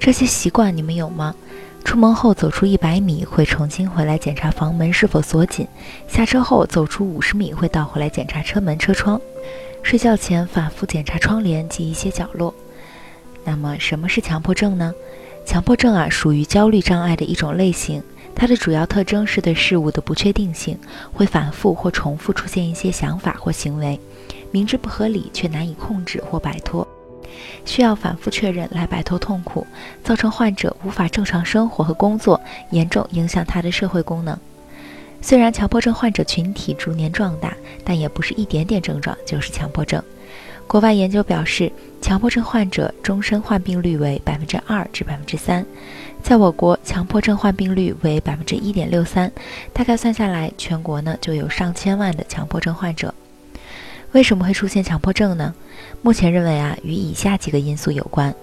这些习惯你们有吗？出门后走出一百米会重新回来检查房门是否锁紧，下车后走出五十米会倒回来检查车门车窗，睡觉前反复检查窗帘及一些角落。那么什么是强迫症呢？强迫症啊属于焦虑障碍的一种类型，它的主要特征是对事物的不确定性，会反复或重复出现一些想法或行为。明知不合理却难以控制或摆脱，需要反复确认来摆脱痛苦，造成患者无法正常生活和工作，严重影响他的社会功能。虽然强迫症患者群体逐年壮大，但也不是一点点症状就是强迫症。国外研究表示，强迫症患者终身患病率为百分之二至百分之三，在我国强迫症患病率为百分之一点六三，大概算下来，全国呢就有上千万的强迫症患者。为什么会出现强迫症呢？目前认为啊，与以下几个因素有关：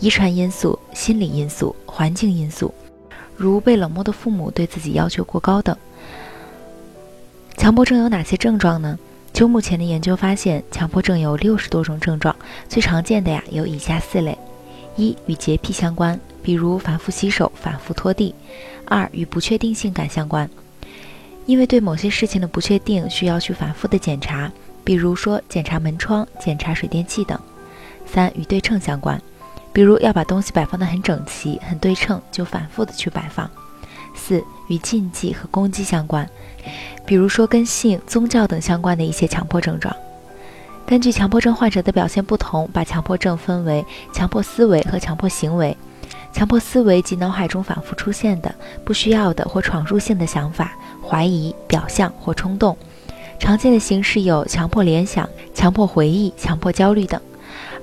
遗传因素、心理因素、环境因素，如被冷漠的父母对自己要求过高等。强迫症有哪些症状呢？就目前的研究发现，强迫症有六十多种症状，最常见的呀有以下四类：一、与洁癖相关，比如反复洗手、反复拖地；二、与不确定性感相关，因为对某些事情的不确定，需要去反复的检查。比如说检查门窗、检查水电气等。三与对称相关，比如要把东西摆放得很整齐、很对称，就反复的去摆放。四与禁忌和攻击相关，比如说跟性、宗教等相关的一些强迫症状。根据强迫症患者的表现不同，把强迫症分为强迫思维和强迫行为。强迫思维即脑海中反复出现的不需要的或闯入性的想法、怀疑、表象或冲动。常见的形式有强迫联想、强迫回忆、强迫焦虑等，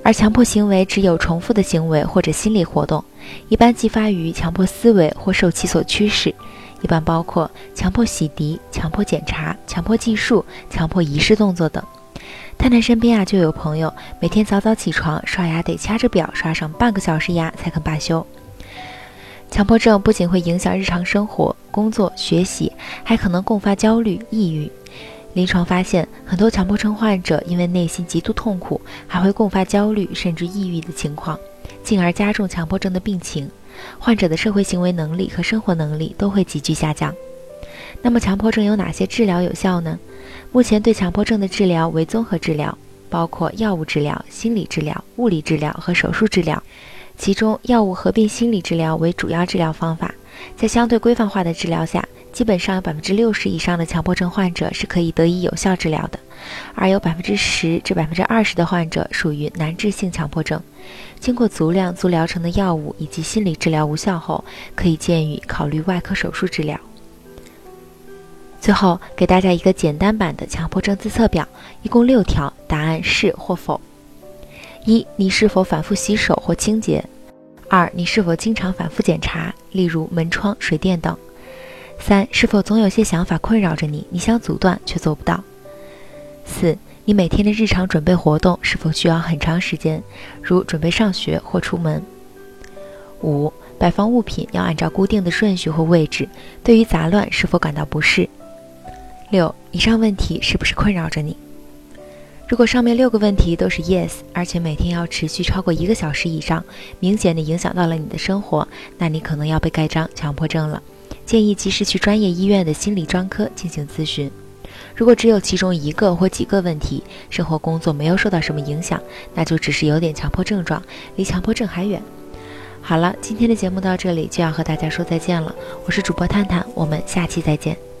而强迫行为只有重复的行为或者心理活动，一般激发于强迫思维或受其所驱使，一般包括强迫洗涤、强迫检查、强迫计数、强迫仪式动作等。太太身边啊就有朋友每天早早起床刷牙得掐着表刷上半个小时牙才肯罢休。强迫症不仅会影响日常生活、工作、学习，还可能共发焦虑、抑郁。临床发现，很多强迫症患者因为内心极度痛苦，还会共发焦虑甚至抑郁的情况，进而加重强迫症的病情。患者的社会行为能力和生活能力都会急剧下降。那么，强迫症有哪些治疗有效呢？目前对强迫症的治疗为综合治疗，包括药物治疗、心理治疗、物理治疗和手术治疗。其中，药物合并心理治疗为主要治疗方法，在相对规范化的治疗下。基本上有百分之六十以上的强迫症患者是可以得以有效治疗的，而有百分之十至百分之二十的患者属于难治性强迫症。经过足量、足疗程的药物以及心理治疗无效后，可以建议考虑外科手术治疗。最后给大家一个简单版的强迫症自测表，一共六条，答案是或否。一、你是否反复洗手或清洁？二、你是否经常反复检查，例如门窗、水电等？三是否总有些想法困扰着你，你想阻断却做不到？四，你每天的日常准备活动是否需要很长时间，如准备上学或出门？五，摆放物品要按照固定的顺序或位置，对于杂乱是否感到不适？六，以上问题是不是困扰着你？如果上面六个问题都是 yes，而且每天要持续超过一个小时以上，明显的影响到了你的生活，那你可能要被盖章强迫症了。建议及时去专业医院的心理专科进行咨询。如果只有其中一个或几个问题，生活工作没有受到什么影响，那就只是有点强迫症状，离强迫症还远。好了，今天的节目到这里就要和大家说再见了。我是主播探探，我们下期再见。